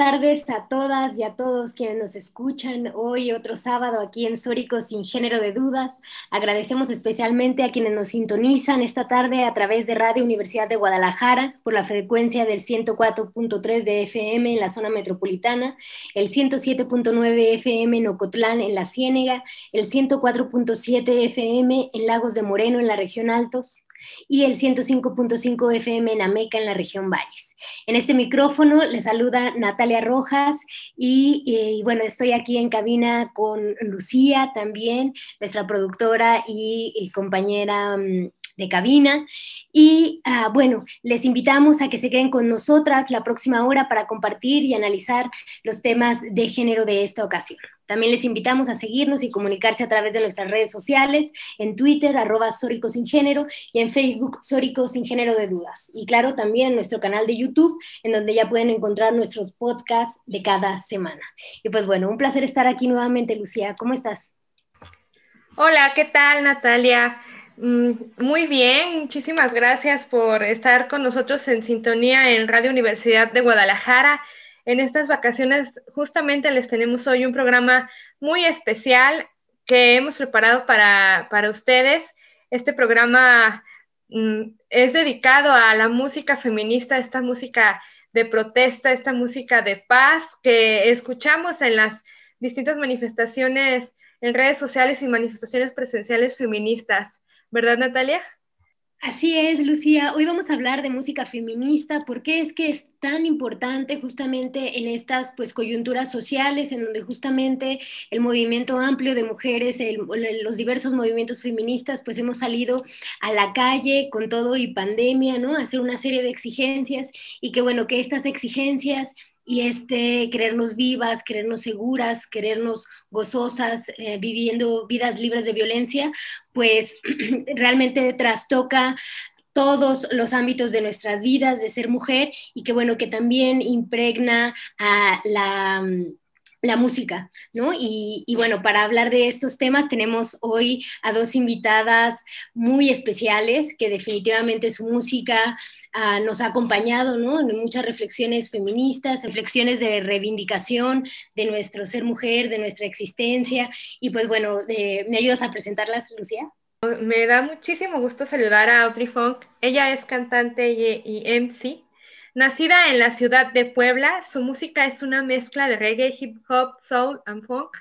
Tardes a todas y a todos quienes nos escuchan hoy, otro sábado aquí en Sórico sin género de dudas. Agradecemos especialmente a quienes nos sintonizan esta tarde a través de Radio Universidad de Guadalajara por la frecuencia del 104.3 de FM en la zona metropolitana, el 107.9 FM en Ocotlán en la Ciénega, el 104.7 FM en Lagos de Moreno en la región Altos, y el 105.5 FM en Ameca, en la región Valles. En este micrófono le saluda Natalia Rojas y, bueno, estoy aquí en cabina con Lucía también, nuestra productora y compañera mm, de cabina. Y ah, bueno, les invitamos a que se queden con nosotras la próxima hora para compartir y analizar los temas de género de esta ocasión. También les invitamos a seguirnos y comunicarse a través de nuestras redes sociales, en Twitter, arroba Sórico Sin Género, y en Facebook, Sórico Sin Género de Dudas. Y claro, también nuestro canal de YouTube, en donde ya pueden encontrar nuestros podcasts de cada semana. Y pues bueno, un placer estar aquí nuevamente, Lucía. ¿Cómo estás? Hola, ¿qué tal, Natalia? Mm, muy bien, muchísimas gracias por estar con nosotros en sintonía en Radio Universidad de Guadalajara. En estas vacaciones justamente les tenemos hoy un programa muy especial que hemos preparado para, ustedes. Este programa mm, es dedicado a la música feminista, esta música de protesta, esta música de paz que escuchamos en las distintas manifestaciones en redes sociales y manifestaciones presenciales feministas. ¿verdad, Natalia? Así es, Lucía. Hoy vamos a hablar de música feminista. ¿Por qué es que es tan importante justamente en estas pues, coyunturas sociales, en donde justamente el movimiento amplio de mujeres, los diversos movimientos feministas, pues hemos salido a la calle con todo y pandemia, ¿no? Hacer una serie de exigencias y que bueno, que estas exigencias y este querernos vivas, querernos seguras, querernos gozosas, eh, viviendo vidas libres de violencia, pues realmente trastoca todos los ámbitos de nuestras vidas de ser mujer y que bueno, que también impregna a la la música, ¿no? Y, bueno, para hablar de estos temas tenemos hoy a dos invitadas muy especiales que definitivamente su música Ah, nos ha acompañado ¿no? en muchas reflexiones feministas, reflexiones de reivindicación de nuestro ser mujer, de nuestra existencia. Y pues bueno, ¿me ayudas a presentarlas, Lucía? Me da muchísimo gusto saludar a Audrey Funk. Ella es cantante y, y MC. Nacida en la ciudad de Puebla, su música es una mezcla de reggae, hip hop, soul and funk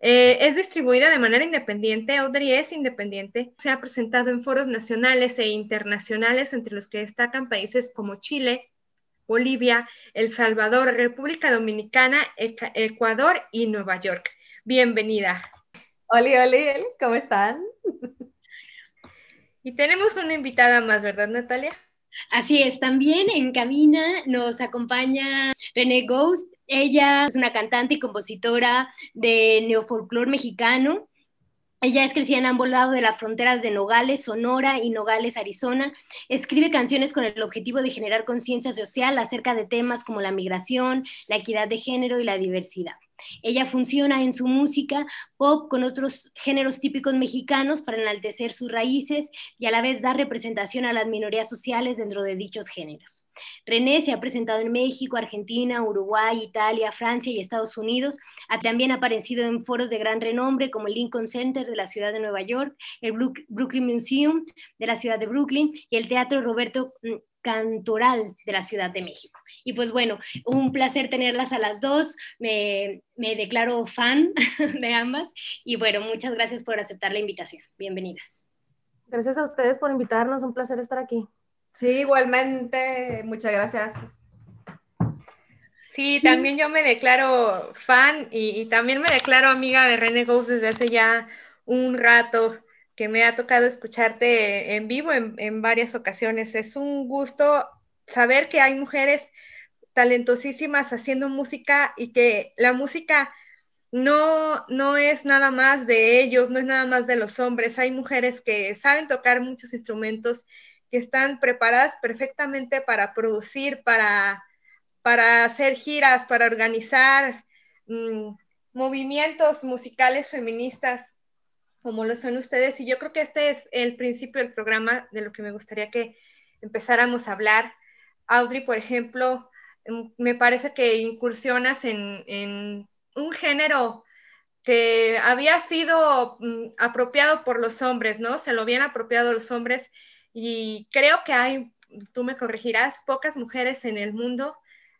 eh, es distribuida de manera independiente, Audrey es independiente, se ha presentado en foros nacionales e internacionales, entre los que destacan países como Chile, Bolivia, El Salvador, República Dominicana, Ecuador y Nueva York. Bienvenida. Hola, hola, ¿cómo están? Y tenemos una invitada más, ¿verdad, Natalia? Así es, también en cabina nos acompaña René Ghost. Ella es una cantante y compositora de neofolclor mexicano. Ella es crecida en ambos lados de las fronteras de Nogales, Sonora y Nogales, Arizona. Escribe canciones con el objetivo de generar conciencia social acerca de temas como la migración, la equidad de género y la diversidad. Ella funciona en su música pop con otros géneros típicos mexicanos para enaltecer sus raíces y a la vez dar representación a las minorías sociales dentro de dichos géneros. René se ha presentado en México, Argentina, Uruguay, Italia, Francia y Estados Unidos. Ha también aparecido en foros de gran renombre como el Lincoln Center de la ciudad de Nueva York, el Brooklyn Museum de la ciudad de Brooklyn y el Teatro Roberto mm, cantoral de la Ciudad de México. Y pues bueno, un placer tenerlas a las dos. Me, me declaro fan de ambas y bueno, muchas gracias por aceptar la invitación. Bienvenidas. Gracias a ustedes por invitarnos, un placer estar aquí. Sí, igualmente, muchas gracias. Sí, también yo me declaro fan y, y, también me declaro amiga de René Ghost desde hace ya un rato que me ha tocado escucharte en vivo en, varias ocasiones. Es un gusto saber que hay mujeres talentosísimas haciendo música y que la música no, no es nada más de ellos, no es nada más de los hombres. Hay mujeres que saben tocar muchos instrumentos, que están preparadas perfectamente para producir, para, para hacer giras, para organizar mm, movimientos musicales feministas como lo son ustedes. Y yo creo que este es el principio del programa de lo que me gustaría que empezáramos a hablar. Audrey, por ejemplo, mm, me parece que incursionas en, un género que había sido mm, apropiado por los hombres, ¿no? Se lo habían apropiado los hombres y creo que hay, tú me corregirás, pocas mujeres en el mundo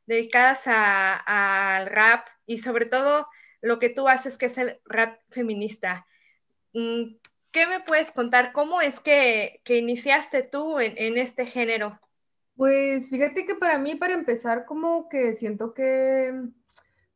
dedicadas al rap y sobre todo lo que tú haces que es el rap feminista. Mm, ¿Qué me puedes contar? ¿Cómo es que, iniciaste tú en, este género? Pues fíjate que para mí, para empezar, como que siento que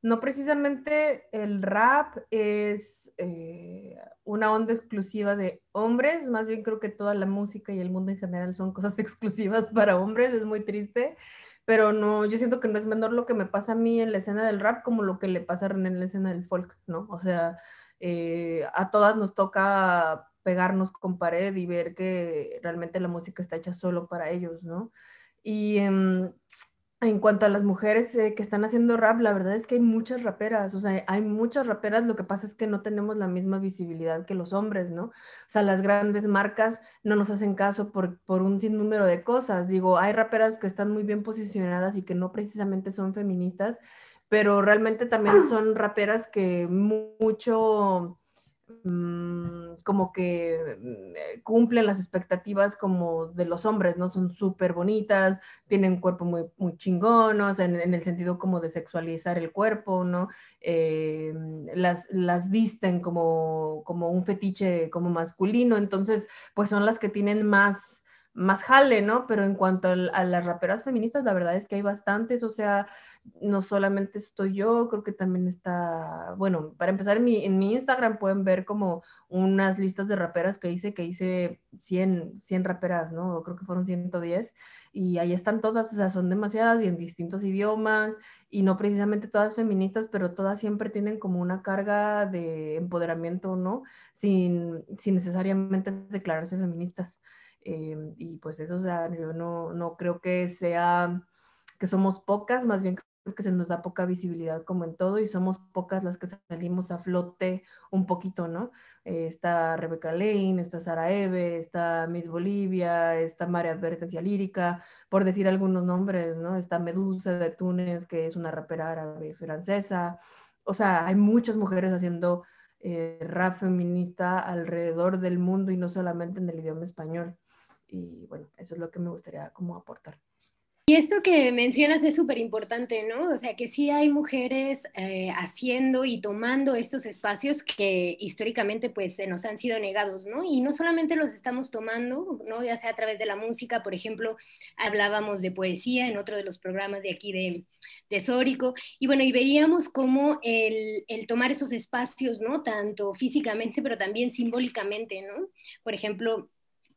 no precisamente el rap es eh, una onda exclusiva de hombres, más bien creo que toda la música y el mundo en general son cosas exclusivas para hombres, es muy triste, pero no, yo siento que no es menor lo que me pasa a mí en la escena del rap como lo que le pasa en la escena del folk, ¿no? O sea, eh, a todas nos toca pegarnos con pared y ver que realmente la música está hecha solo para ellos, ¿no? Y em, en cuanto a las mujeres eh, que están haciendo rap, la verdad es que hay muchas raperas, o sea, hay muchas raperas, lo que pasa es que no tenemos la misma visibilidad que los hombres, ¿no? O sea, las grandes marcas no nos hacen caso por, por un sinnúmero de cosas. Digo, hay raperas que están muy bien posicionadas y que no precisamente son feministas, pero realmente también son raperas que mucho mm, como que mm, eh, cumplen las expectativas como de los hombres, ¿no? Son súper bonitas, tienen un cuerpo muy, muy chingón, o sea, en, el sentido como de sexualizar el cuerpo, ¿no? Eh, las, las visten como, como un fetiche como masculino, entonces, pues son las que tienen más más jale, ¿no? Pero en cuanto a, las raperas feministas, la verdad es que hay bastantes, o sea, no solamente estoy yo, creo que también está, bueno, para empezar, en mi, en mi Instagram pueden ver como unas listas de raperas que hice, que hice 100, 100 raperas, ¿no? Creo que fueron 110, y ahí están todas, o sea, son demasiadas y en distintos idiomas, y no precisamente todas feministas, pero todas siempre tienen como una carga de empoderamiento, ¿no? Sin, sin necesariamente declararse feministas. Em, y pues eso, o sea, yo no, no creo que sea que somos pocas, más bien creo que se nos da poca visibilidad como en todo y somos pocas las que salimos a flote un poquito, ¿no? Eh, está Rebeca Lane, está Sara Eve, está Miss Bolivia, está María Advertencia Lírica, por decir algunos nombres, ¿no? Está Medusa de Túnez, que es una rapera árabe francesa. O sea, hay muchas mujeres haciendo eh, rap feminista alrededor del mundo y no solamente en el idioma español y bueno, eso es lo que me gustaría como aportar. Y esto que mencionas es súper importante, ¿no? O sea, que sí hay mujeres eh, haciendo y tomando estos espacios que históricamente pues se nos han sido negados, ¿no? Y no solamente los estamos tomando, ¿no? Ya sea a través de la música, por ejemplo, hablábamos de poesía en otro de los programas de aquí de, de Sórico, y bueno, y veíamos cómo el, el tomar esos espacios, ¿no? Tanto físicamente, pero también simbólicamente, ¿no? Por ejemplo,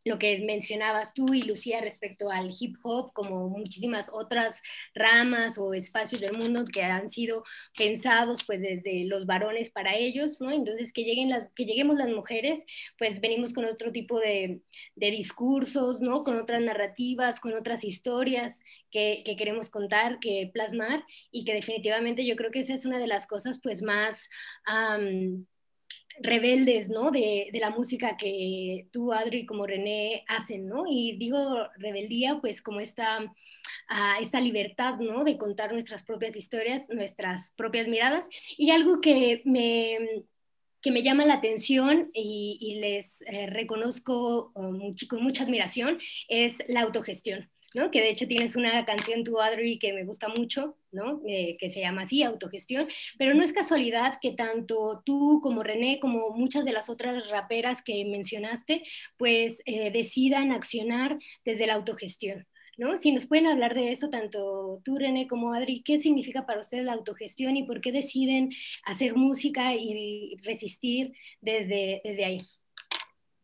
lo que mencionabas tú y Lucía respecto al hip hop, como muchísimas otras ramas o espacios del mundo que han sido pensados pues desde los varones para ellos, ¿no? Entonces que, lleguen las, que lleguemos las mujeres, pues venimos con otro tipo de, de discursos, ¿no? Con otras narrativas, con otras historias que, que, queremos contar, que plasmar y que definitivamente yo creo que esa es una de las cosas pues más rebeldes, ¿no? De, la música que tú, Adri, como René hacen, ¿no? Y digo rebeldía, pues como esta, ah, esta libertad, ¿no? De contar nuestras propias historias, nuestras propias miradas. Y algo que me, que me llama la atención y, les eh, reconozco um, con mucha admiración es la autogestión. Que de hecho tienes una canción, tu Adri, que me gusta mucho, ¿no? Eh, que se llama así, autogestión, pero no es casualidad que tanto tú como René, como muchas de las otras raperas que mencionaste, pues eh, decidan accionar desde la autogestión. ¿no? Si nos pueden hablar de eso, tanto tú, René, como Adri, ¿qué significa para ustedes la autogestión y por qué deciden hacer música y resistir desde, desde ahí?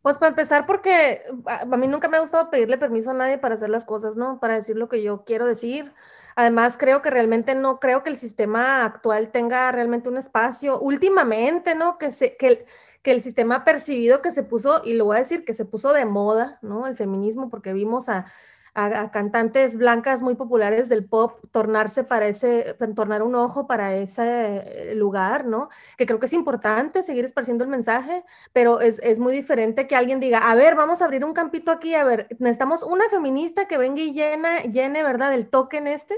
Pues para empezar, porque a, mí nunca me ha gustado pedirle permiso a nadie para hacer las cosas, ¿no? Para decir lo que yo quiero decir. Además, creo que realmente no creo que el sistema actual tenga realmente un espacio. Últimamente, ¿no? Que, se, que, que el sistema percibido que se puso, y lo voy a decir, que se puso de moda, ¿no? El feminismo, porque vimos a a, cantantes blancas muy populares del pop tornarse para ese, tornar un ojo para ese lugar, ¿no? Que creo que es importante seguir esparciendo el mensaje, pero es, es, muy diferente que alguien diga, a ver, vamos a abrir un campito aquí, a ver, necesitamos una feminista que venga y llena, llene, ¿verdad?, el token este.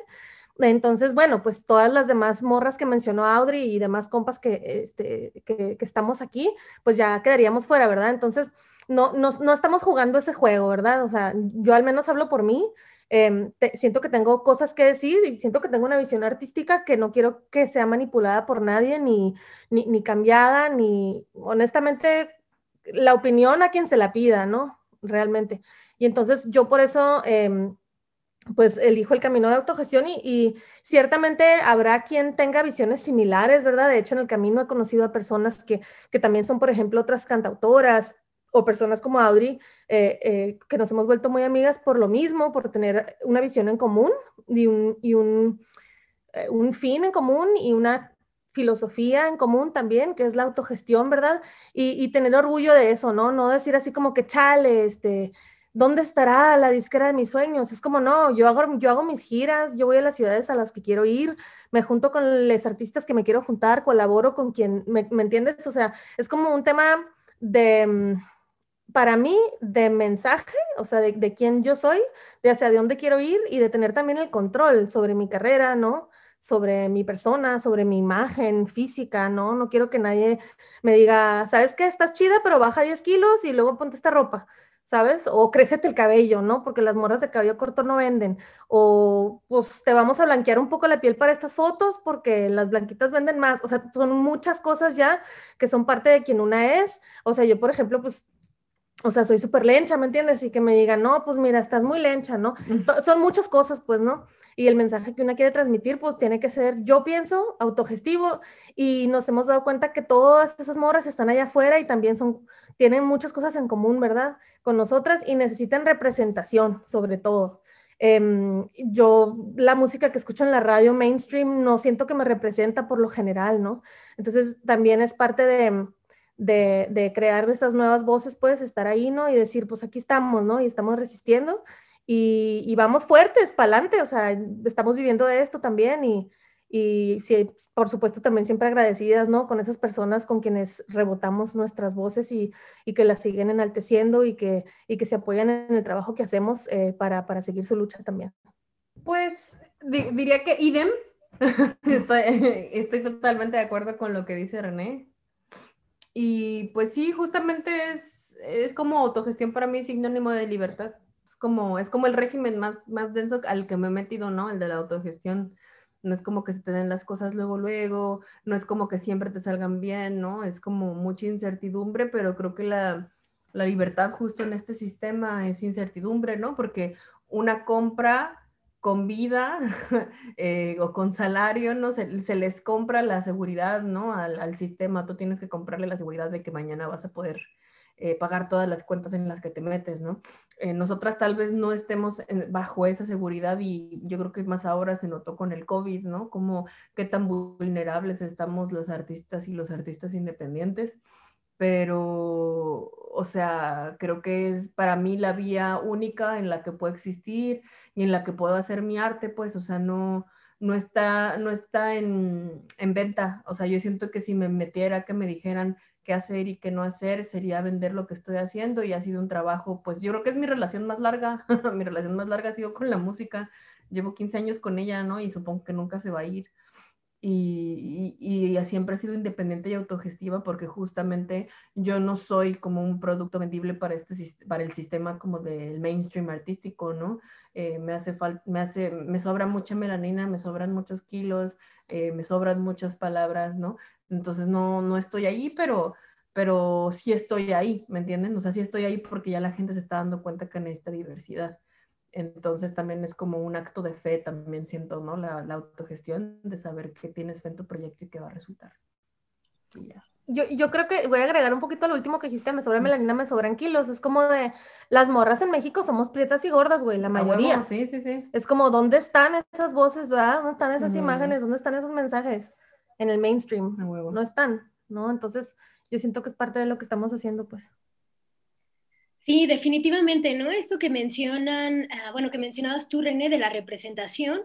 Entonces, bueno, pues todas las demás morras que mencionó Audrey y demás compas que, este, que, que estamos aquí, pues ya quedaríamos fuera, ¿verdad? Entonces, no, no, estamos jugando ese juego, ¿verdad? O sea, yo al menos hablo por mí. Em, siento que tengo cosas que decir y siento que tengo una visión artística que no quiero que sea manipulada por nadie, ni, ni, cambiada, ni honestamente la opinión a quien se la pida, ¿no? Realmente. Y entonces yo por eso, em, pues elijo el camino de autogestión y, y, ciertamente habrá quien tenga visiones similares, ¿verdad? De hecho, en el camino he conocido a personas que, que también son, por ejemplo, otras cantautoras o personas como Audrey, eh, eh, que nos hemos vuelto muy amigas por lo mismo, por tener una visión en común y un, y un, eh, un fin en común y una filosofía en común también, que es la autogestión, ¿verdad? Y, y, tener orgullo de eso, ¿no? No decir así como que chale, este, ¿dónde estará la disquera de mis sueños? Es como, no, yo hago, yo hago mis giras, yo voy a las ciudades a las que quiero ir, me junto con los artistas que me quiero juntar, colaboro con quien, ¿me, me entiendes? O sea, es como un tema de mm, para mí de mensaje, o sea, de, de, quién yo soy, de hacia dónde quiero ir y de tener también el control sobre mi carrera, ¿no? Sobre mi persona, sobre mi imagen física, ¿no? No quiero que nadie me diga, ¿sabes qué? Estás chida, pero baja 10 kilos y luego ponte esta ropa, ¿sabes? O crécete el cabello, ¿no? Porque las morras de cabello corto no venden. O pues te vamos a blanquear un poco la piel para estas fotos porque las blanquitas venden más. O sea, son muchas cosas ya que son parte de quien una es. O sea, yo, por ejemplo, pues o sea, soy súper lencha, ¿me entiendes? Y que me digan, no, pues mira, estás muy lencha, ¿no? Son muchas cosas, pues, ¿no? Y el mensaje que una quiere transmitir, pues tiene que ser, yo pienso, autogestivo, y nos hemos dado cuenta que todas esas morras están allá afuera y también son, tienen muchas cosas en común, ¿verdad? Con nosotras y necesitan representación, sobre todo. Em, yo, la música que escucho en la radio mainstream, no siento que me representa por lo general, ¿no? Entonces, también es parte de de, crear nuestras nuevas voces, puedes estar ahí, ¿no? Y decir, pues aquí estamos, ¿no? Y estamos resistiendo y, vamos fuertes, para adelante, o sea, estamos viviendo de esto también y, y sí, por supuesto también siempre agradecidas, ¿no? Con esas personas con quienes rebotamos nuestras voces y, que las siguen enalteciendo y que, y que se apoyan en el trabajo que hacemos eh, para, para, seguir su lucha también. Pues diría que idem. estoy, estoy totalmente de acuerdo con lo que dice René. Y pues sí, justamente es, es como autogestión para mí sinónimo de libertad. Es como, es como el régimen más, más denso al que me he metido, ¿no? El de la autogestión. No es como que se te den las cosas luego, luego, no es como que siempre te salgan bien, ¿no? Es como mucha incertidumbre, pero creo que la, la libertad justo en este sistema es incertidumbre, ¿no? Porque una compra con vida eh, o con salario, ¿no? Se, les compra la seguridad, ¿no? Al, sistema, tú tienes que comprarle la seguridad de que mañana vas a poder eh, pagar todas las cuentas en las que te metes, ¿no? Eh, nosotras tal vez no estemos bajo esa seguridad y yo creo que más ahora se notó con el COVID, ¿no? Como qué tan vulnerables estamos los artistas y los artistas independientes pero, o sea, creo que es para mí la vía única en la que puedo existir y en la que puedo hacer mi arte, pues, o sea, no, no está, no está en, en venta. O sea, yo siento que si me metiera, que me dijeran qué hacer y qué no hacer, sería vender lo que estoy haciendo y ha sido un trabajo, pues yo creo que es mi relación más larga, mi relación más larga ha sido con la música, llevo 15 años con ella, ¿no? Y supongo que nunca se va a ir y, y, siempre he sido independiente y autogestiva porque justamente yo no soy como un producto vendible para, este, para el sistema como del mainstream artístico, ¿no? Eh, me hace falta, me hace, me sobra mucha melanina, me sobran muchos kilos, eh, me sobran muchas palabras, ¿no? Entonces no, no estoy ahí, pero, pero sí estoy ahí, ¿me entienden? O sea, sí estoy ahí porque ya la gente se está dando cuenta que necesita diversidad. Entonces también es como un acto de fe, también siento, ¿no? La, la autogestión de saber que tienes fe en tu proyecto y que va a resultar. Y ya. Yo, yo, creo que voy a agregar un poquito lo último que dijiste, me sobra melanina, me sobran kilos. Es como de, las morras en México somos prietas y gordas, güey, la mayoría. sí, sí, sí. Es como, ¿dónde están esas voces, verdad? ¿Dónde están esas imágenes? ¿Dónde están esos mensajes? En el mainstream. No están, ¿no? Entonces, yo siento que es parte de lo que estamos haciendo, pues. Sí, definitivamente, ¿no? Esto que mencionan, ah, bueno, que mencionabas tú, René, de la representación,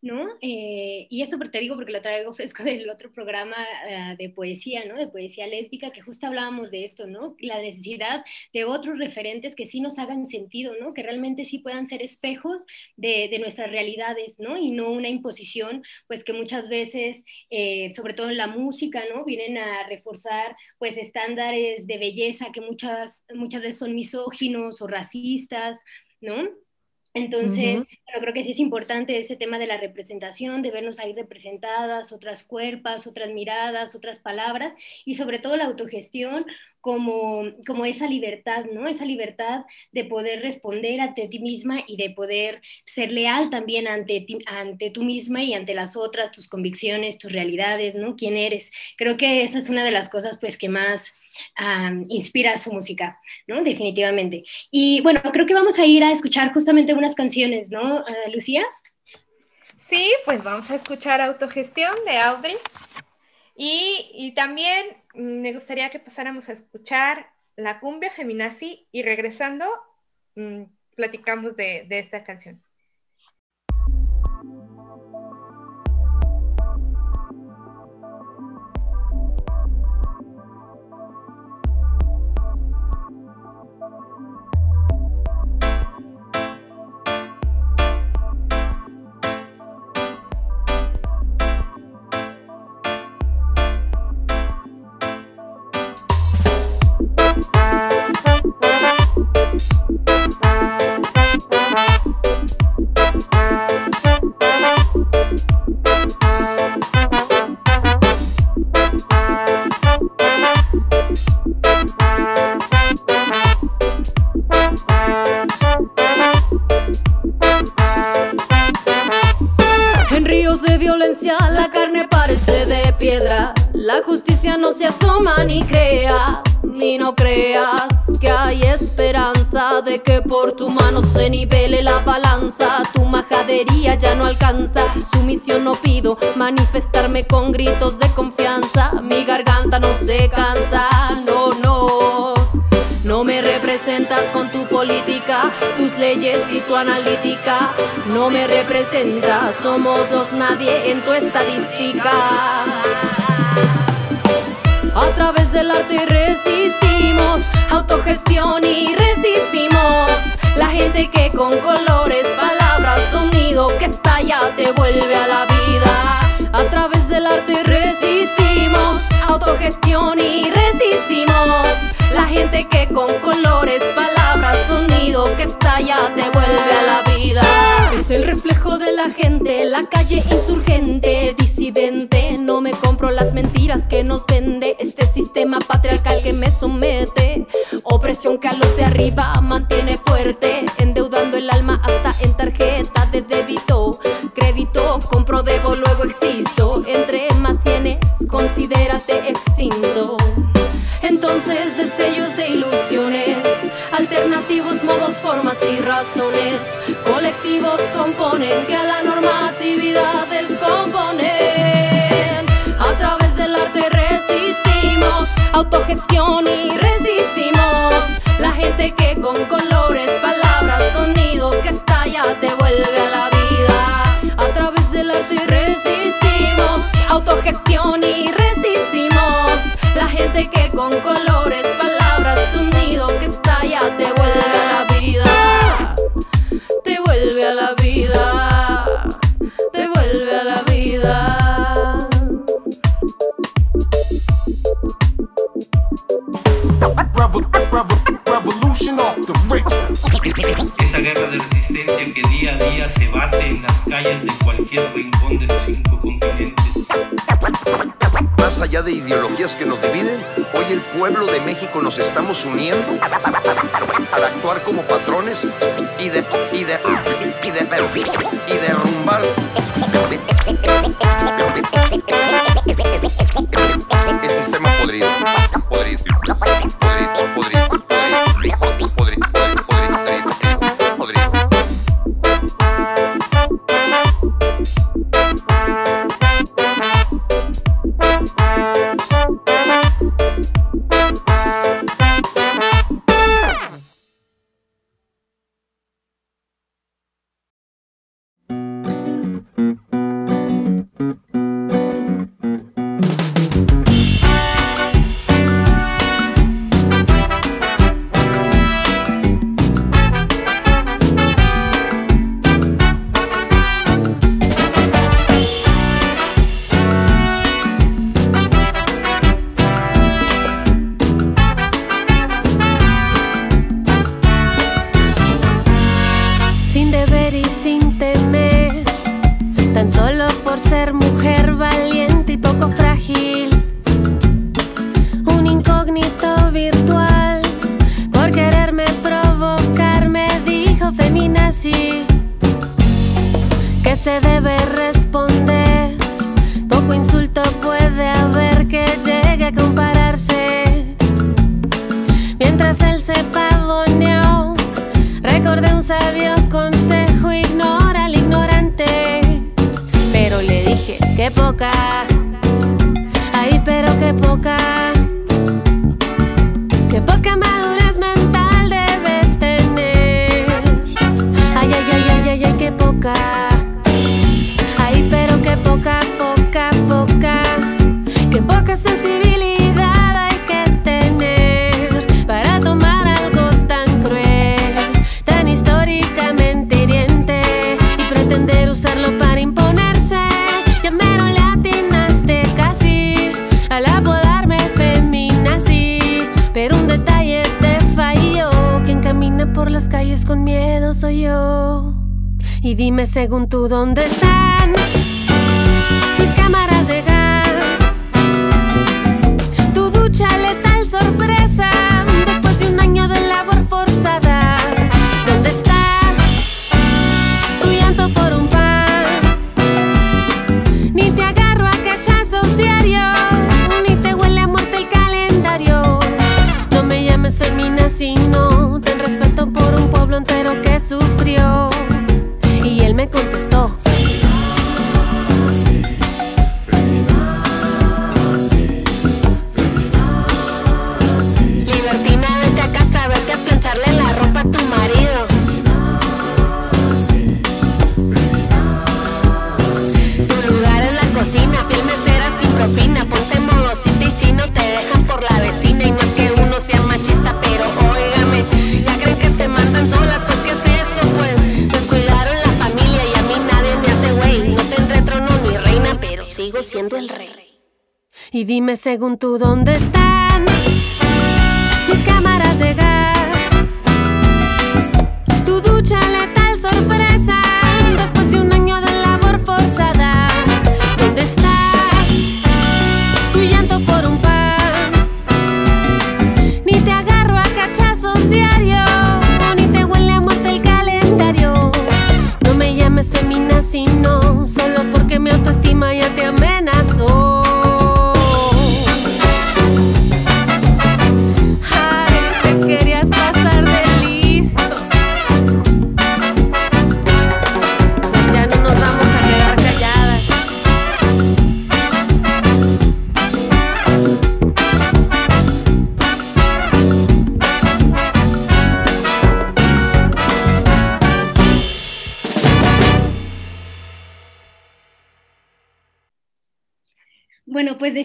¿no? Eh, y esto te digo porque lo traigo fresco del otro programa uh, de poesía, ¿no? De poesía lésbica, que justo hablábamos de esto, ¿no? La necesidad de otros referentes que sí nos hagan sentido, ¿no? Que realmente sí puedan ser espejos de, de nuestras realidades, ¿no? Y no una imposición, pues que muchas veces, eh, sobre todo en la música, ¿no? Vienen a reforzar, pues, estándares de belleza que muchas, muchas veces son misóginos o racistas, ¿no? Entonces, creo que sí es importante ese tema de la representación, de vernos ahí representadas, otras cuerpos, otras miradas, otras palabras y sobre todo la autogestión como, como esa libertad, ¿no? Esa libertad de poder responder ante ti misma y de poder ser leal también ante, ti, ante tú misma y ante las otras, tus convicciones, tus realidades, ¿no? ¿Quién eres? Creo que esa es una de las cosas pues que más inspira su música, ¿no? Definitivamente. Y bueno, creo que vamos a ir a escuchar justamente unas canciones, ¿no, uh, Lucía? Sí, pues vamos a escuchar Autogestión de Audrey. Y, también me gustaría que pasáramos a escuchar la cumbia feminazi y regresando mmm, platicamos de, de esta canción. No me representas, somos los nadie en tu estadística. A través del arte resistimos, autogestión y resistimos. La gente que con colores, palabras, sonido que estalla te vuelve a la vida. A través del arte resistimos, autogestión y resistimos. La gente que con colores, palabras, sonido que estalla te vuelve a la vida. Gente, la calle insurgente, disidente. No me compro las mentiras que nos vende este sistema patriarcal que me somete. Opresión que a los de arriba mantiene fuerte, endeudando el alma hasta en tarjeta de débito. Crédito, compro, debo, luego existo. Entre más tienes, considérate extinto. Entonces destellos de ilusiones, alternativos modos, formas y razones, colectivos componen que autogestión resistencia que día a día se bate en las calles de cualquier rincón de los cinco continentes. Más allá de ideologías que nos dividen, hoy el pueblo de México nos estamos uniendo al actuar como patrones y, de, y, de, y, de, y derrumbar el sistema podrido. podrido. dime según tú dónde están mis cámaras de gas.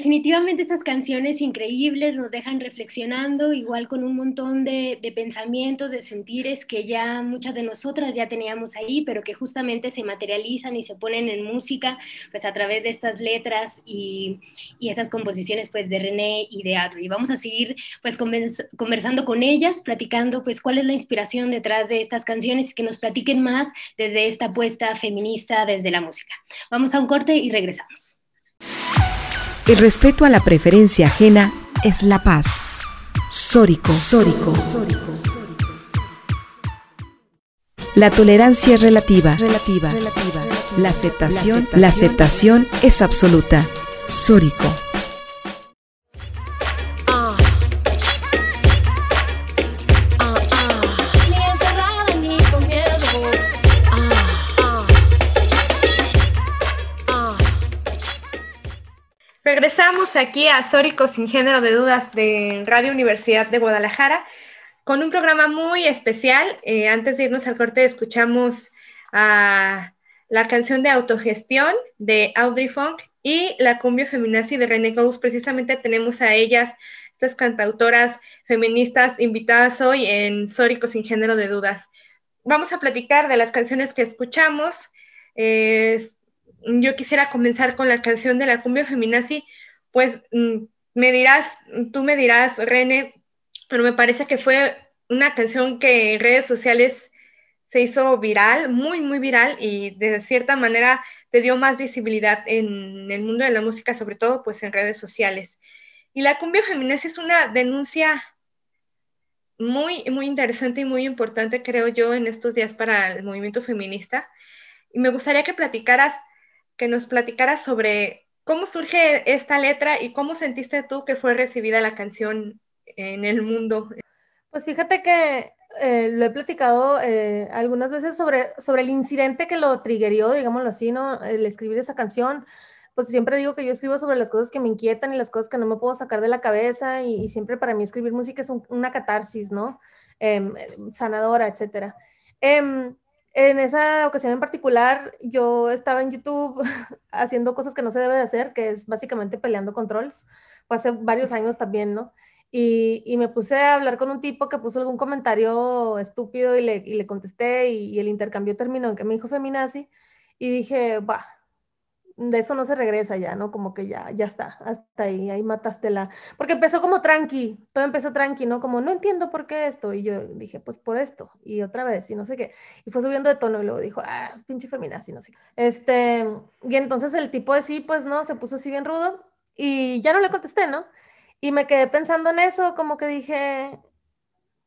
definitivamente estas canciones increíbles nos dejan reflexionando, igual con un montón de, de, pensamientos, de sentires que ya muchas de nosotras ya teníamos ahí, pero que justamente se materializan y se ponen en música, pues a través de estas letras y, y esas composiciones, pues de René y de Adri. Vamos a seguir, pues, conversando con ellas, platicando, pues, cuál es la inspiración detrás de estas canciones y que nos platiquen más desde esta apuesta feminista, desde la música. Vamos a un corte y regresamos respeto a la preferencia ajena es la paz. Sórico. Sórico. La tolerancia es relativa. Relativa. La aceptación, la aceptación es absoluta. Sórico. Regresamos aquí a Sórico sin género de dudas de Radio Universidad de Guadalajara con un programa muy especial. Eh, antes de irnos al corte escuchamos a la canción de autogestión de Audrey Funk y la cumbia feminazi de René Gous. Precisamente tenemos a ellas, estas cantautoras feministas invitadas hoy en Sórico sin género de dudas. Vamos a platicar de las canciones que escuchamos. Yo quisiera comenzar con la canción de la cumbia feminazi, pues mm, me dirás, tú me dirás, René, pero me parece que fue una canción que en redes sociales se hizo viral, muy, muy viral y de cierta manera te dio más visibilidad en el mundo de la música, sobre todo pues en redes sociales. Y la cumbia feminazi es una denuncia muy, muy interesante y muy importante, creo yo, en estos días para el movimiento feminista. Y me gustaría que platicaras que nos platicaras sobre cómo surge esta letra y cómo sentiste tú que fue recibida la canción en el mundo. Pues fíjate que eh, lo he platicado eh, algunas veces sobre, sobre el incidente que lo triggerió, digámoslo así, ¿no? El escribir esa canción. Pues siempre digo que yo escribo sobre las cosas que me inquietan y las cosas que no me puedo sacar de la cabeza y, siempre para mí escribir música es una catarsis, ¿no? Em, sanadora, etcétera. En esa ocasión en particular, yo estaba en YouTube haciendo cosas que no se debe de hacer, que es básicamente peleando controls. Fue hace varios años también, ¿no? Y, me puse a hablar con un tipo que puso algún comentario estúpido y le, y le contesté y, el intercambio terminó en que me dijo feminazi y dije, va, de eso no se regresa ya, ¿no? Como que ya, ya está, hasta ahí, ahí mataste la... Porque empezó como tranqui, todo empezó tranqui, ¿no? Como, no entiendo por qué esto. Y yo dije, pues por esto, y otra vez, y no sé qué. Y fue subiendo de tono y luego dijo, ah, pinche feminazi, no sé. Este, y entonces el tipo de sí, pues no, se puso así bien rudo y ya no le contesté, ¿no? Y me quedé pensando en eso, como que dije,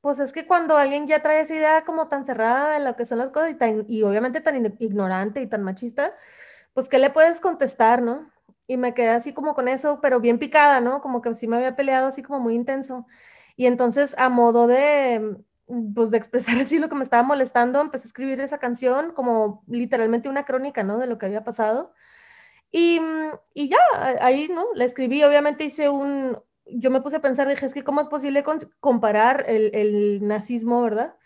pues es que cuando alguien ya trae esa idea como tan cerrada de lo que son las cosas y, tan, y obviamente tan ignorante y tan machista, pues, ¿qué le puedes contestar, no? Y me quedé así como con eso, pero bien picada, ¿no? Como que sí me había peleado así como muy intenso. Y entonces, a modo de, pues, de expresar así lo que me estaba molestando, empecé a escribir esa canción como literalmente una crónica, ¿no? De lo que había pasado. Y, y ya, ahí, ¿no? La escribí, obviamente hice un, yo me puse a pensar, dije, es que cómo es posible comparar el, el, nazismo, ¿verdad?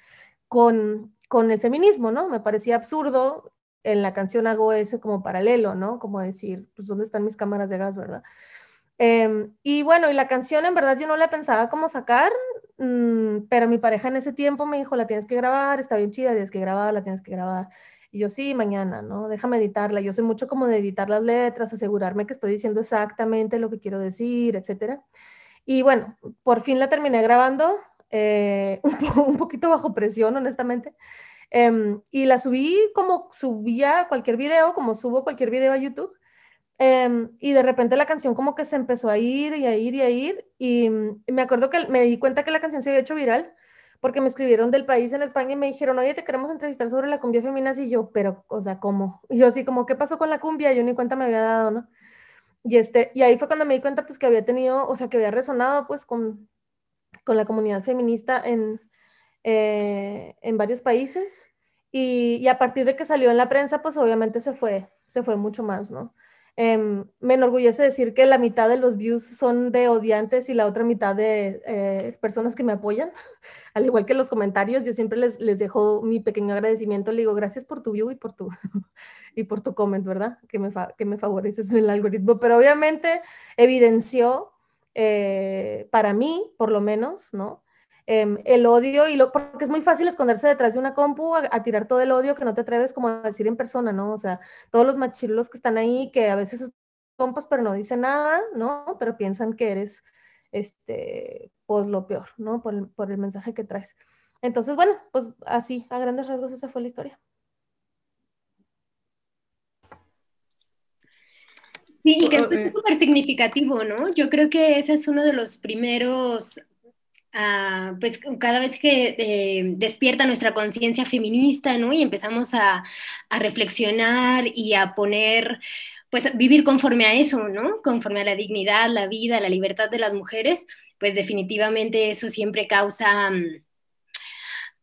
Con, con el feminismo, ¿no? Me parecía absurdo en la canción hago ese como paralelo, ¿no? Como decir, pues, ¿dónde están mis cámaras de gas, verdad? Em, y bueno, y la canción en verdad yo no la pensaba cómo sacar, mm, pero mi pareja en ese tiempo me dijo, la tienes que grabar, está bien chida, tienes que grabar, la tienes que grabar. Y yo, sí, mañana, ¿no? Déjame editarla. Yo soy mucho como de editar las letras, asegurarme que estoy diciendo exactamente lo que quiero decir, etcétera. Y bueno, por fin la terminé grabando, eh, un poquito bajo presión, honestamente. Em, y la subí como subía cualquier video, como subo cualquier video a YouTube. Em, y de repente la canción como que se empezó a ir y a ir y a ir. Y, me acuerdo que me di cuenta que la canción se había hecho viral porque me escribieron del país en España y me dijeron, oye, te queremos entrevistar sobre la cumbia feminina. Y yo, pero, o sea, ¿cómo? Y yo así como, ¿qué pasó con la cumbia? Yo ni cuenta me había dado, ¿no? Y, este, y ahí fue cuando me di cuenta pues que había tenido, o sea, que había resonado pues con, con la comunidad feminista en, eh, en varios países y, y, a partir de que salió en la prensa, pues obviamente se fue, se fue mucho más, ¿no? Em, me enorgullece decir que la mitad de los views son de odiantes y la otra mitad de eh, personas que me apoyan, al igual que los comentarios, yo siempre les, les dejo mi pequeño agradecimiento, le digo gracias por tu view y por tu, y por tu comment, ¿verdad? Que me, que me favoreces en el algoritmo, pero obviamente evidenció eh, para mí, por lo menos, ¿no? Em, el odio y lo, porque es muy fácil esconderse detrás de una compu a, tirar todo el odio que no te atreves como a decir en persona, ¿no? O sea, todos los machilos que están ahí, que a veces son compas pero no dicen nada, ¿no? Pero piensan que eres, este, pues lo peor, ¿no? Por el, por el mensaje que traes. Entonces, bueno, pues así, a grandes rasgos esa fue la historia. Sí, y que es súper significativo, ¿no? Yo creo que ese es uno de los primeros Ah, pues cada vez que eh, despierta nuestra conciencia feminista, ¿no? Y empezamos a, reflexionar y a poner, pues vivir conforme a eso, ¿no? Conforme a la dignidad, la vida, la libertad de las mujeres, pues definitivamente eso siempre causa... Mm,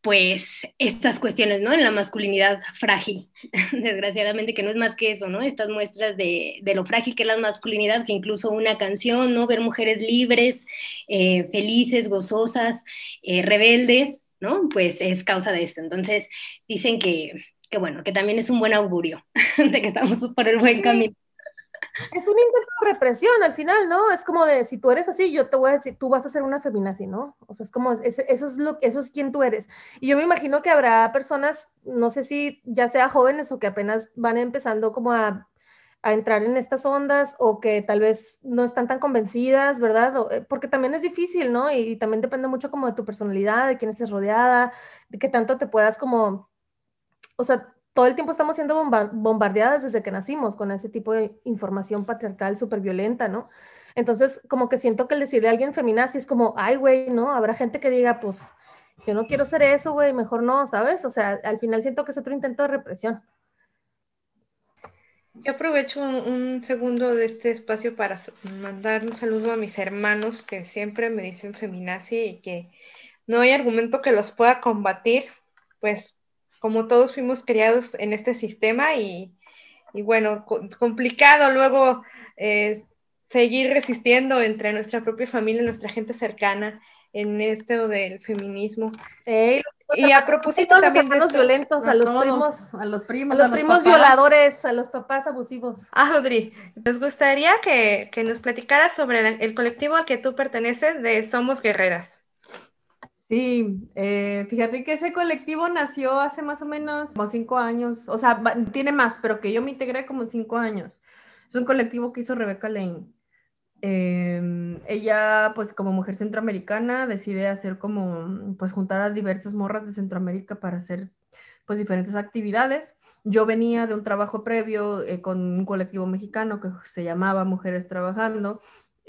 pues estas cuestiones, ¿no? En la masculinidad frágil, desgraciadamente que no es más que eso, ¿no? Estas muestras de, lo frágil que es la masculinidad, que incluso una canción, ¿no? Ver mujeres libres, eh, felices, gozosas, eh, rebeldes, ¿no? Pues es causa de esto. Entonces dicen que, que, bueno, que también es un buen augurio de que estamos por el buen camino es un intento de represión al final, ¿no? Es como de, si tú eres así, yo te voy a decir, tú vas a ser una feminazi, ¿no? O sea, es como, eso es lo, eso es quien tú eres. Y yo me imagino que habrá personas, no sé si ya sea jóvenes o que apenas van empezando como a, a entrar en estas ondas o que tal vez no están tan convencidas, ¿verdad? Eh, porque también es difícil, ¿no? Y, y también depende mucho como de tu personalidad, de quién estés rodeada, de qué tanto te puedas como, o sea, todo el tiempo estamos siendo bombardeadas desde que nacimos con ese tipo de información patriarcal súper violenta, ¿no? Entonces, como que siento que el decirle a alguien feminazi es como, ay, güey, ¿no? Habrá gente que diga, pues, yo no quiero ser eso, güey, mejor no, ¿sabes? O sea, al final siento que es otro intento de represión. Yo aprovecho un, segundo de este espacio para mandar un saludo a mis hermanos que siempre me dicen feminazi y que no hay argumento que los pueda combatir, pues como todos fuimos criados en este sistema y, bueno, complicado luego eh, seguir resistiendo entre nuestra propia familia, nuestra gente cercana en esto del feminismo. y a propósito también de los violentos, a, los primos, a los primos, a los, primos violadores, a los papás abusivos. Ah, Audrey, nos gustaría que, que nos platicaras sobre el colectivo al que tú perteneces de Somos Guerreras. Sí, eh, fíjate que ese colectivo nació hace más o menos como cinco años, o sea, tiene más, pero que yo me integré como cinco años. Es un colectivo que hizo Rebeca Lane. Em, ella, pues como mujer centroamericana, decide hacer como, pues juntar a diversas morras de Centroamérica para hacer, pues diferentes actividades. Yo venía de un trabajo previo eh, con un colectivo mexicano que se llamaba Mujeres Trabajando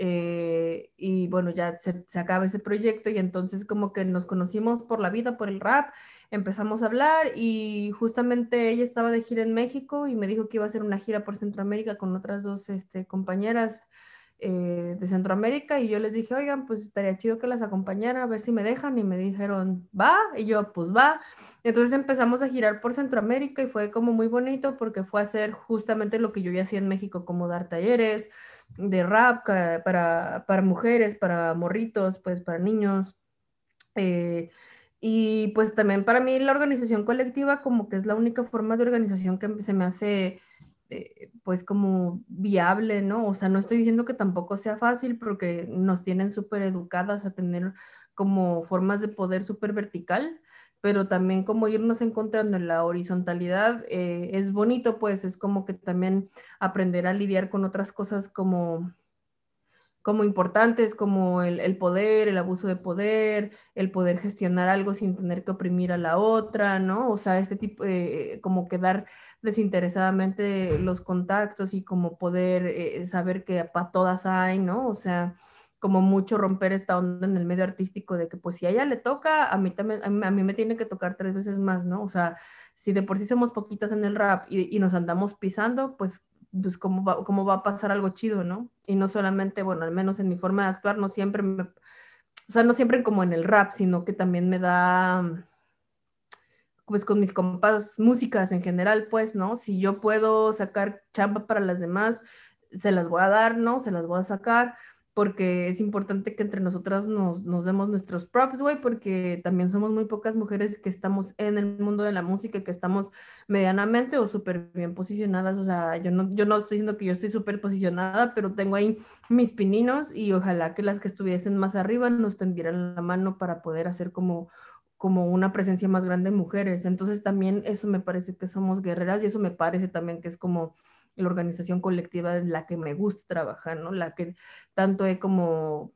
eh, y bueno, ya se, acaba ese proyecto y entonces como que nos conocimos por la vida, por el rap, empezamos a hablar y justamente ella estaba de gira en México y me dijo que iba a hacer una gira por Centroamérica con otras dos este, compañeras eh, de Centroamérica y yo les dije, oigan, pues estaría chido que las acompañara a ver si me dejan y me dijeron, va, y yo, pues va. Entonces empezamos a girar por Centroamérica y fue como muy bonito porque fue hacer justamente lo que yo ya hacía en México, como dar talleres de rap para, para mujeres, para morritos, pues para niños. Eh, y pues también para mí la organización colectiva como que es la única forma de organización que se me hace eh, pues como viable, ¿no? O sea, no estoy diciendo que tampoco sea fácil porque nos tienen súper educadas a tener como formas de poder súper vertical, pero también como irnos encontrando en la horizontalidad eh, es bonito, pues es como que también aprender a lidiar con otras cosas como, como importantes, como el, poder, el abuso de poder, el poder gestionar algo sin tener que oprimir a la otra, ¿no? O sea, este tipo, eh, como que dar desinteresadamente los contactos y como poder eh, saber que para todas hay, ¿no? O sea, como mucho romper esta onda en el medio artístico de que pues si a ella le toca, a mí también, a mí, me tiene que tocar tres veces más, ¿no? O sea, si de por sí somos poquitas en el rap y, nos andamos pisando, pues, pues ¿cómo va, cómo va a pasar algo chido, ¿no? Y no solamente, bueno, al menos en mi forma de actuar, no siempre me, o sea, no siempre como en el rap, sino que también me da, pues con mis compas, músicas en general, pues, ¿no? Si yo puedo sacar chamba para las demás, se las voy a dar, ¿no? Se las voy a sacar porque es importante que entre nosotras nos, nos demos nuestros props, güey, porque también somos muy pocas mujeres que estamos en el mundo de la música, que estamos medianamente o súper bien posicionadas, o sea, yo no, yo no estoy diciendo que yo estoy súper posicionada, pero tengo ahí mis pininos y ojalá que las que estuviesen más arriba nos tendieran la mano para poder hacer como como una presencia más grande de mujeres. Entonces también eso me parece que somos guerreras y eso me parece también que es como la organización colectiva en la que me gusta trabajar, ¿no? La que tanto he como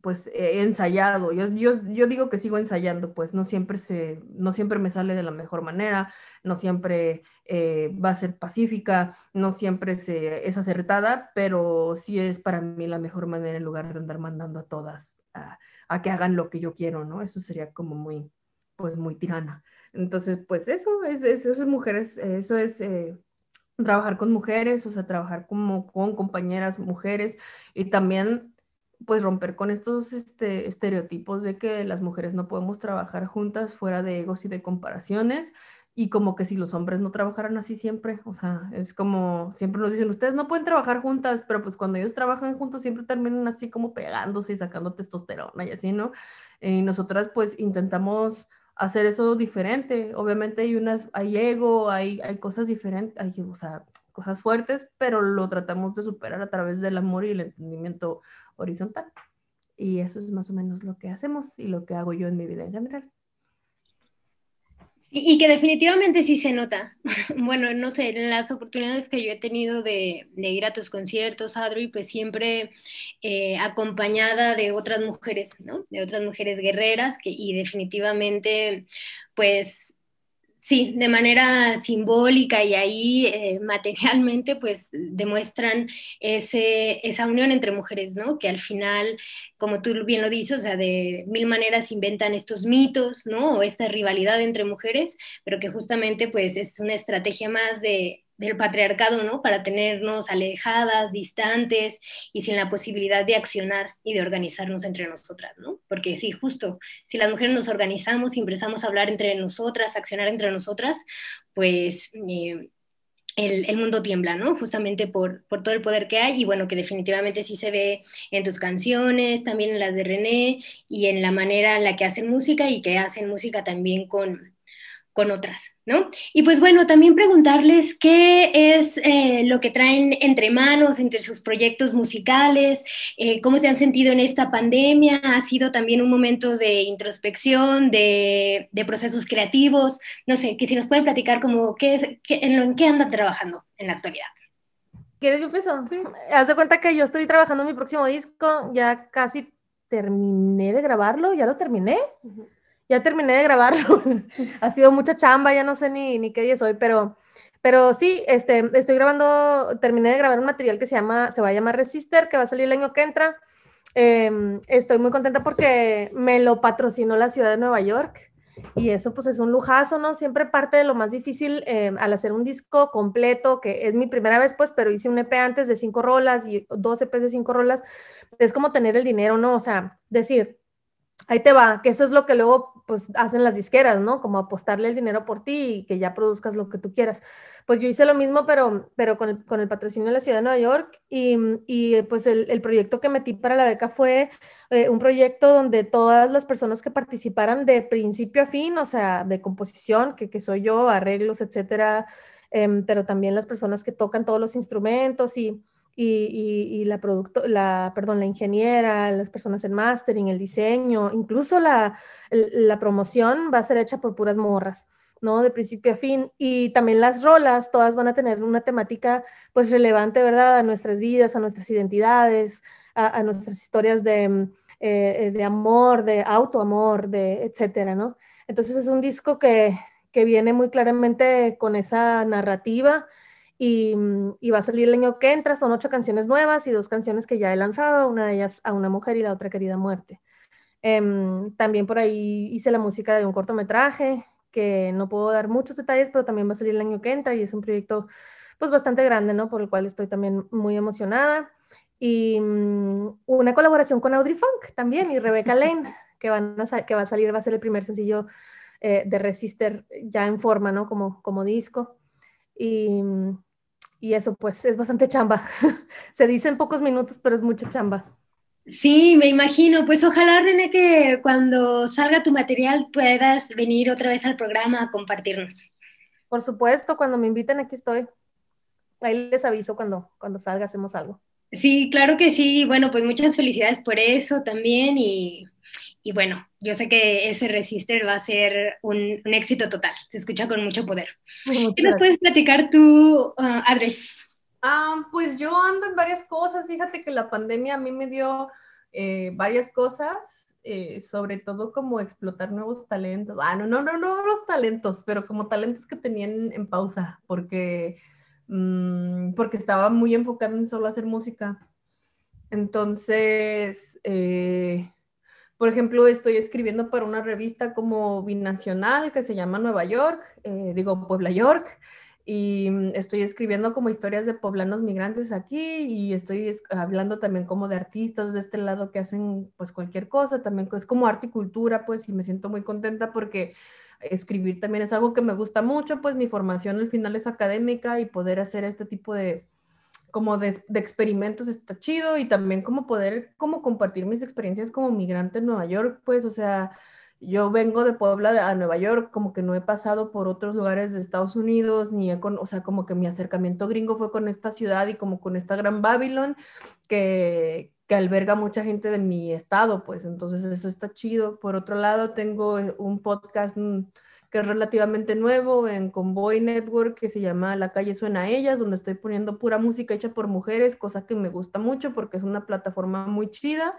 pues he ensayado. Yo, yo, yo, digo que sigo ensayando, pues no siempre, se, no siempre me sale de la mejor manera, no siempre eh, va a ser pacífica, no siempre se, es acertada, pero sí es para mí la mejor manera en lugar de andar mandando a todas a, que hagan lo que yo quiero, ¿no? Eso sería como muy, pues muy tirana. Entonces, pues eso es, eso es mujeres, eso es... Eh, trabajar con mujeres, o sea, trabajar como con compañeras mujeres y también pues romper con estos este, estereotipos de que las mujeres no podemos trabajar juntas fuera de egos y de comparaciones y como que si los hombres no trabajaran así siempre, o sea, es como siempre nos dicen, ustedes no pueden trabajar juntas, pero pues cuando ellos trabajan juntos siempre terminan así como pegándose y sacando testosterona y así, ¿no? Y nosotras pues intentamos hacer eso diferente, obviamente hay unas, hay ego, hay, hay cosas diferentes, hay, cosas fuertes, pero lo tratamos de superar a través del amor y el entendimiento horizontal. Y eso es más o menos lo que hacemos y lo que hago yo en mi vida en general. Y, que definitivamente sí se nota. Bueno, no sé, en las oportunidades que yo he tenido de, ir a tus conciertos, Adri, pues siempre eh, acompañada de otras mujeres, ¿no? De otras mujeres guerreras que, y definitivamente, pues Sí, de manera simbólica y ahí eh, materialmente pues demuestran ese, esa unión entre mujeres, ¿no? Que al final, como tú bien lo dices, o sea, de mil maneras inventan estos mitos, ¿no? O esta rivalidad entre mujeres, pero que justamente pues es una estrategia más de del patriarcado, ¿no? Para tenernos alejadas, distantes y sin la posibilidad de accionar y de organizarnos entre nosotras, ¿no? Porque sí, justo, si las mujeres nos organizamos y empezamos a hablar entre nosotras, accionar entre nosotras, pues eh, el, mundo tiembla, ¿no? Justamente por, por todo el poder que hay y bueno, que definitivamente sí se ve en tus canciones, también en las de René y en la manera en la que hacen música y que hacen música también con con otras, ¿no? Y pues bueno, también preguntarles qué es eh, lo que traen entre manos, entre sus proyectos musicales, eh, cómo se han sentido en esta pandemia, ha sido también un momento de introspección, de, procesos creativos, no sé, que si nos pueden platicar como qué, en, lo, en qué andan trabajando en la actualidad. ¿Quieres yo empiezo? Sí. Haz de cuenta que yo estoy trabajando en mi próximo disco, ya casi terminé de grabarlo, ya lo terminé ya terminé de grabarlo. ha sido mucha chamba, ya no sé ni, ni qué día soy, pero, pero sí, este, estoy grabando, terminé de grabar un material que se llama, se va a llamar Resister, que va a salir el año que entra. Em, estoy muy contenta porque me lo patrocinó la ciudad de Nueva York y eso pues es un lujazo, ¿no? Siempre parte de lo más difícil em, al hacer un disco completo, que es mi primera vez pues, pero hice un EP antes de cinco rolas y dos EPs de cinco rolas, es como tener el dinero, ¿no? O sea, decir, ahí te va, que eso es lo que luego pues hacen las disqueras, ¿no? Como apostarle el dinero por ti y que ya produzcas lo que tú quieras. Pues yo hice lo mismo, pero, pero con, el, con el patrocinio de la ciudad de Nueva York y, y pues el, el, proyecto que metí para la beca fue eh, un proyecto donde todas las personas que participaran de principio a fin, o sea, de composición, que, que soy yo, arreglos, etcétera, em, pero también las personas que tocan todos los instrumentos y y, la, producto, la, perdón, la ingeniera, las personas en mastering, el diseño, incluso la, la, promoción va a ser hecha por puras morras, ¿no? De principio a fin. Y también las rolas, todas van a tener una temática pues relevante, ¿verdad? A nuestras vidas, a nuestras identidades, a, nuestras historias de, mm, eh, de amor, de autoamor, de etcétera, ¿no? Entonces es un disco que, que viene muy claramente con esa narrativa Mm, y, va a salir el año que entra. Son ocho canciones nuevas y dos canciones que ya he lanzado, una de ellas a una mujer y la otra querida muerte. Em, también por ahí hice la música de un cortometraje que no puedo dar muchos detalles, pero también va a salir el año que entra y es un proyecto pues bastante grande, ¿no? Por el cual estoy también muy emocionada. Y mm, una colaboración con Audrey Funk también y Rebecca Lane, que, van a, que va a salir, va a ser el primer sencillo eh, de Resister ya en forma, ¿no? Como, como disco. Y, mm, y eso pues es bastante chamba. Se dice en pocos minutos, pero es mucha chamba. Sí, me imagino. Pues ojalá, René, que cuando salga tu material puedas venir otra vez al programa a compartirnos. Por supuesto, cuando me inviten aquí estoy. Ahí les aviso cuando, cuando salga, hacemos algo. Sí, claro que sí. Bueno, pues muchas felicidades por eso también y y bueno, yo sé que ese Resister va a ser un, éxito total, se escucha con mucho poder. ¿Qué nos puedes platicar tú, uh, Adri? Ah, pues yo ando en varias cosas, fíjate que la pandemia a mí me dio eh, varias cosas, eh, sobre todo como explotar nuevos talentos. Ah, no, no, no, no los talentos, pero como talentos que tenían en pausa, porque, mm, porque estaba muy enfocado en solo hacer música. Entonces, eh, por ejemplo, estoy escribiendo para una revista como binacional que se llama Nueva York, eh, digo Puebla York, y mm, estoy escribiendo como historias de poblanos migrantes aquí y estoy hablando también como de artistas de este lado que hacen pues cualquier cosa, también es como arte y cultura, pues y me siento muy contenta porque escribir también es algo que me gusta mucho, pues mi formación al final es académica y poder hacer este tipo de como de, experimentos está chido y también como poder como compartir mis experiencias como migrante en Nueva York, pues o sea yo vengo de Puebla a Nueva York, como que no he pasado por otros lugares de Estados Unidos, ni he con, o sea, como que mi acercamiento gringo fue con esta ciudad y como con esta gran Babylon que, que alberga mucha gente de mi estado, pues entonces eso está chido. Por otro lado, tengo eh, un podcast mm, que es relativamente nuevo en Convoy Network que se llama La calle suena a ellas, donde estoy poniendo pura música hecha por mujeres, cosa que me gusta mucho porque es una plataforma muy chida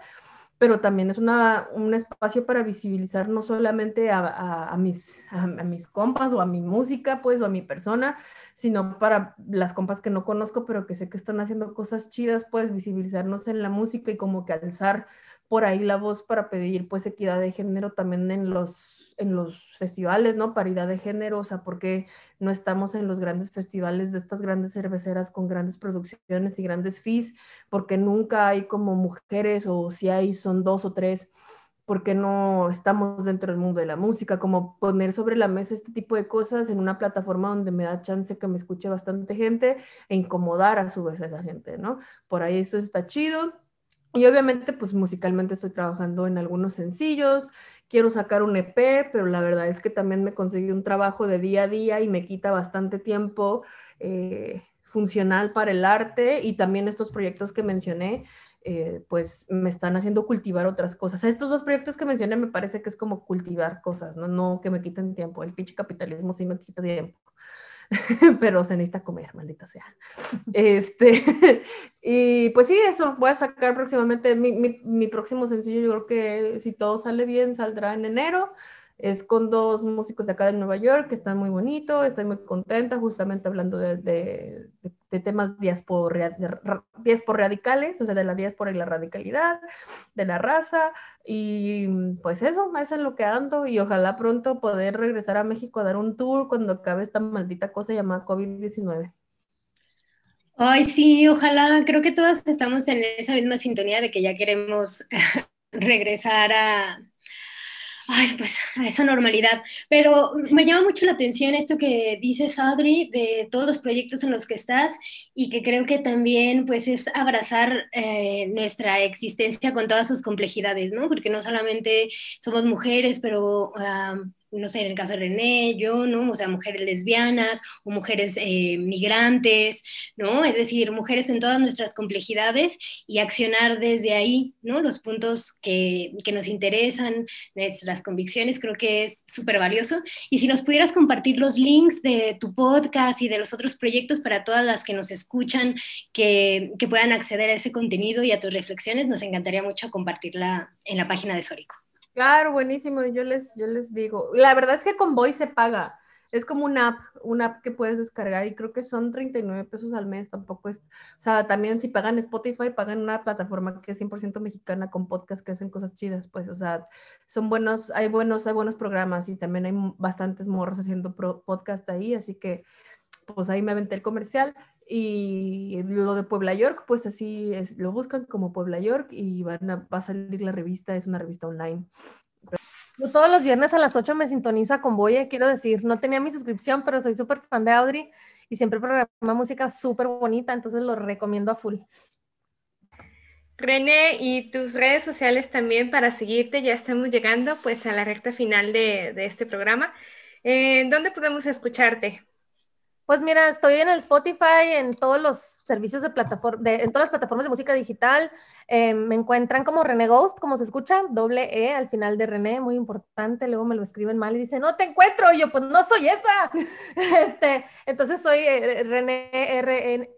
pero también es una, un espacio para visibilizar no solamente a, a, mis, a, mis compas o a mi música, pues, o a mi persona, sino para las compas que no conozco, pero que sé que están haciendo cosas chidas, pues, visibilizarnos en la música y como que alzar por ahí la voz para pedir, pues, equidad de género también en los en los festivales, ¿no? Paridad de género, o sea, ¿por qué no estamos en los grandes festivales de estas grandes cerveceras con grandes producciones y grandes fees? Porque nunca hay como mujeres o si hay son dos o tres, ¿por qué no estamos dentro del mundo de la música? Como poner sobre la mesa este tipo de cosas en una plataforma donde me da chance que me escuche bastante gente e incomodar a su vez a esa gente, ¿no? Por ahí eso está chido. Y obviamente, pues musicalmente estoy trabajando en algunos sencillos, quiero sacar un EP, pero la verdad es que también me conseguí un trabajo de día a día y me quita bastante tiempo eh, funcional para el arte y también estos proyectos que mencioné, eh, pues me están haciendo cultivar otras cosas. Estos dos proyectos que mencioné me parece que es como cultivar cosas, ¿no? No que me quiten tiempo. El pinche capitalismo sí me quita tiempo. pero se necesita comer, maldita sea. Este, y pues sí, eso, voy a sacar próximamente mi, mi, mi, próximo sencillo, yo creo que si todo sale bien, saldrá en enero. Es con dos músicos de acá de Nueva York que están muy bonitos, estoy muy contenta, justamente hablando de, de, de, temas diaspora, radicales, o sea, de la diáspora y la radicalidad, de la raza, y pues eso, eso es lo que ando, y ojalá pronto poder regresar a México a dar un tour cuando acabe esta maldita cosa llamada COVID-19. Ay, sí, ojalá, creo que todas estamos en esa misma sintonía de que ya queremos regresar a, ay, pues a esa normalidad. Pero me llama mucho la atención esto que dices, Adri, de todos los proyectos en los que estás y que creo que también pues es abrazar eh, nuestra existencia con todas sus complejidades, ¿no? Porque no solamente somos mujeres, pero no sé, en el caso de René, yo, ¿no? O sea, mujeres lesbianas o mujeres eh, migrantes, ¿no? Es decir, mujeres en todas nuestras complejidades y accionar desde ahí, ¿no? Los puntos que, que nos interesan, nuestras convicciones, creo que es súper valioso. Y si nos pudieras compartir los links de tu podcast y de los otros proyectos para todas las que nos escuchan, que, que puedan acceder a ese contenido y a tus reflexiones, nos encantaría mucho compartirla en la página de Sórico. Claro, buenísimo. Yo les, yo les digo, la verdad es que con Voice se paga. Es como una app, una app que puedes descargar y creo que son 39 pesos al mes, tampoco es, o sea, también si pagan Spotify, pagan una plataforma que es 100% mexicana con podcasts que hacen cosas chidas, pues, o sea, son buenos, hay buenos, hay buenos programas y también hay bastantes morros haciendo podcast ahí, así que, pues ahí me aventé el comercial y lo de Puebla York, pues así es, lo buscan como Puebla York y van a, va a salir la revista, es una revista online. Yo todos los viernes a las 8 me sintoniza con Boye, quiero decir, no tenía mi suscripción, pero soy súper fan de Audrey y siempre programa música súper bonita, entonces lo recomiendo a full. René, y tus redes sociales también para seguirte, ya estamos llegando pues a la recta final de, de este programa. Eh, ¿Dónde podemos escucharte? Pues mira, estoy en el Spotify, en todos los servicios de plataforma, en todas las plataformas de música digital. Eh, me encuentran como René Ghost, como se escucha, doble E al final de René, muy importante. Luego me lo escriben mal y dicen, no te encuentro. Y yo, pues no soy esa. este, entonces soy eh, René R-N-E-N-E-E-G-O-U-S-T.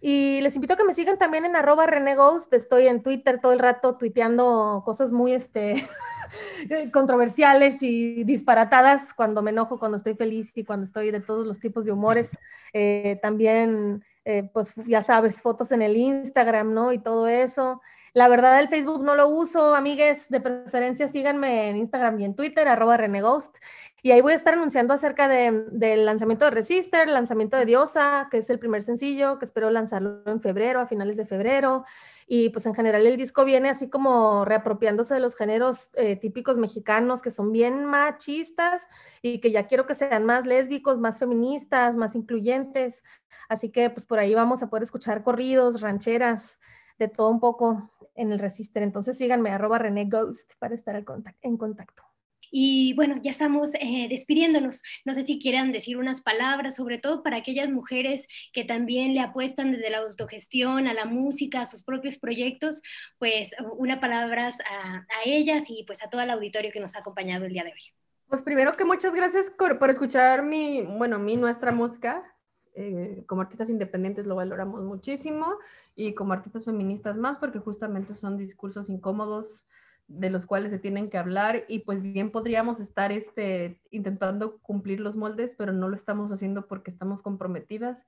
Y les invito a que me sigan también en arroba René Ghost. Estoy en Twitter todo el rato tuiteando cosas muy este, controversiales y disparatadas cuando me enojo, cuando estoy feliz y cuando estoy de todos los tipos de humores. Eh, también, eh, pues ya sabes, fotos en el Instagram, ¿no? Y todo eso. La verdad, el Facebook no lo uso, amigues, de preferencia síganme en Instagram y en Twitter, arroba Reneghost. Y ahí voy a estar anunciando acerca del lanzamiento de Resister, el lanzamiento de Diosa, que es el primer sencillo, que espero lanzarlo en febrero, a finales de febrero. Y pues en general el disco viene así como reapropiándose de los géneros eh, típicos mexicanos que son bien machistas y que ya quiero que sean más lésbicos, más feministas, más incluyentes. Así que pues por ahí vamos a poder escuchar corridos, rancheras, de todo un poco en el Resister. Entonces síganme arroba René Ghost para estar en contacto. Y bueno, ya estamos eh, despidiéndonos. No sé si quieran decir unas palabras, sobre todo para aquellas mujeres que también le apuestan desde la autogestión, a la música, a sus propios proyectos, pues una palabra a, ellas y pues a todo el auditorio que nos ha acompañado el día de hoy. Pues primero que muchas gracias por, escuchar mi, bueno, mi, nuestra música. Eh, como artistas independientes lo valoramos muchísimo y como artistas feministas más porque justamente son discursos incómodos de los cuales se tienen que hablar y pues bien podríamos estar este, intentando cumplir los moldes, pero no lo estamos haciendo porque estamos comprometidas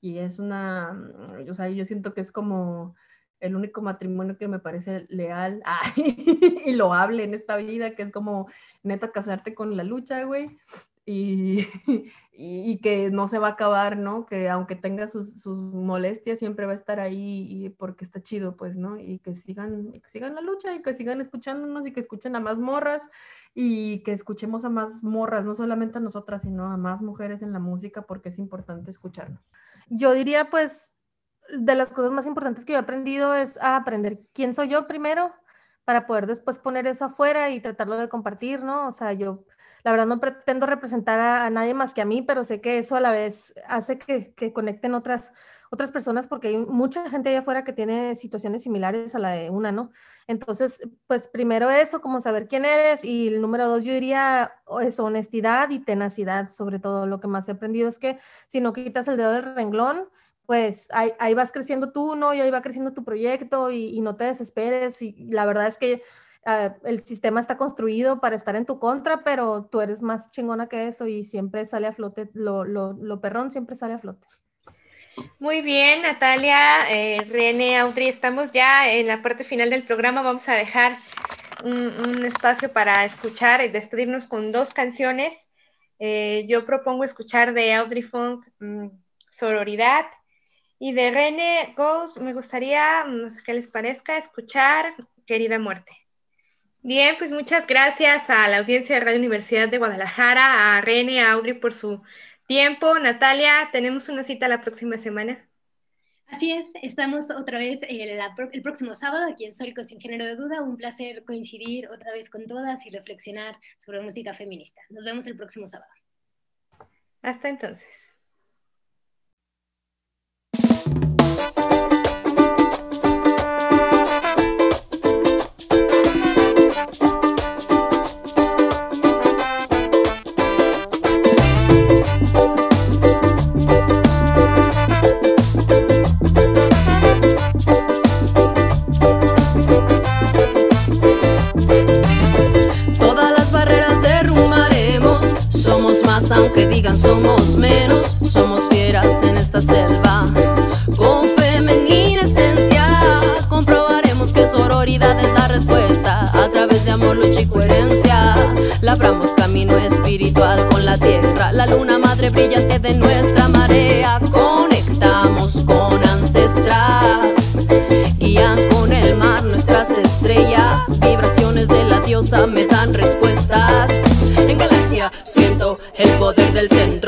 y es una, mm, o sea, yo siento que es como el único matrimonio que me parece leal y loable en esta vida, que es como neta casarte con la lucha, güey, y, y, que no se va a acabar, ¿no? Que aunque tenga sus, sus, molestias, siempre va a estar ahí y porque está chido, pues, ¿no? Y que sigan, que sigan la lucha y que sigan escuchándonos y que escuchen a más morras y que escuchemos a más morras, no solamente a nosotras, sino a más mujeres en la música porque es importante escucharnos. Yo diría, pues, de las cosas más importantes que yo he aprendido es a aprender quién soy yo primero para poder después poner eso afuera y tratarlo de compartir, ¿no? O sea, yo la verdad no pretendo representar a, nadie más que a mí, pero sé que eso a la vez hace que, conecten otras, otras personas porque hay mucha gente allá afuera que tiene situaciones similares a la de una, ¿no? Entonces, pues primero eso, como saber quién eres y el número dos yo diría es honestidad y tenacidad, sobre todo lo que más he aprendido es que si no quitas el dedo del renglón, pues ahí, ahí vas creciendo tú, ¿no? Y ahí va creciendo tu proyecto y, y no te desesperes y la verdad es que Ah, el sistema está construido para estar en tu contra, pero tú eres más chingona que eso y siempre sale a flote, lo, perrón siempre sale a flote. Muy bien, Natalia, eh, René, Audrey, estamos ya en la parte final del programa. Vamos a dejar un, espacio para escuchar y despedirnos con dos canciones. Eh, yo propongo escuchar de Audrey Funk mm, Sororidad y de René Ghost. Me gustaría, no sé qué les parezca, escuchar Querida Muerte. Bien, pues muchas gracias a la audiencia de Radio Universidad de Guadalajara, a Rene, a Audrey por su tiempo. Natalia, tenemos una cita la próxima semana. Así es, estamos otra vez el, el próximo sábado aquí en Sórico Sin Género de Duda. Un placer coincidir otra vez con todas y reflexionar sobre música feminista. Nos vemos el próximo sábado. Hasta entonces. Aunque digan somos menos, somos fieras en esta selva. Con femenina esencia, comprobaremos que sororidad es la respuesta. A través de amor, lucha y coherencia, labramos camino espiritual con la tierra. La luna madre brillante de nuestra marea, conectamos con ancestras.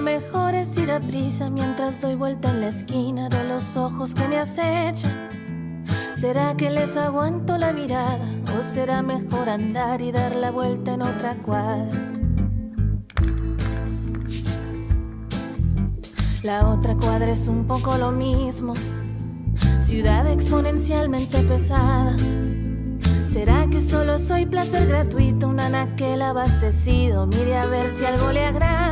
mejor es ir a prisa mientras doy vuelta en la esquina de los ojos que me acechan? ¿Será que les aguanto la mirada o será mejor andar y dar la vuelta en otra cuadra? La otra cuadra es un poco lo mismo, ciudad exponencialmente pesada. ¿Será que solo soy placer gratuito, un anaquel abastecido? Mire a ver si algo le agrada.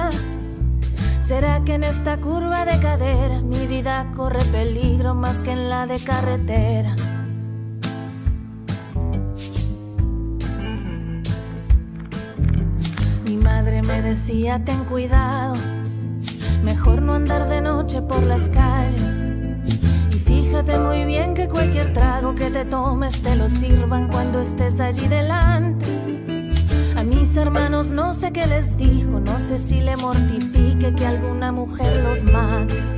¿Será que en esta curva de cadera mi vida corre peligro más que en la de carretera? Mi madre me decía, ten cuidado, mejor no andar de noche por las calles. Y fíjate muy bien que cualquier trago que te tomes te lo sirvan cuando estés allí delante. Mis hermanos no sé qué les dijo, no sé si le mortifique que alguna mujer los mate.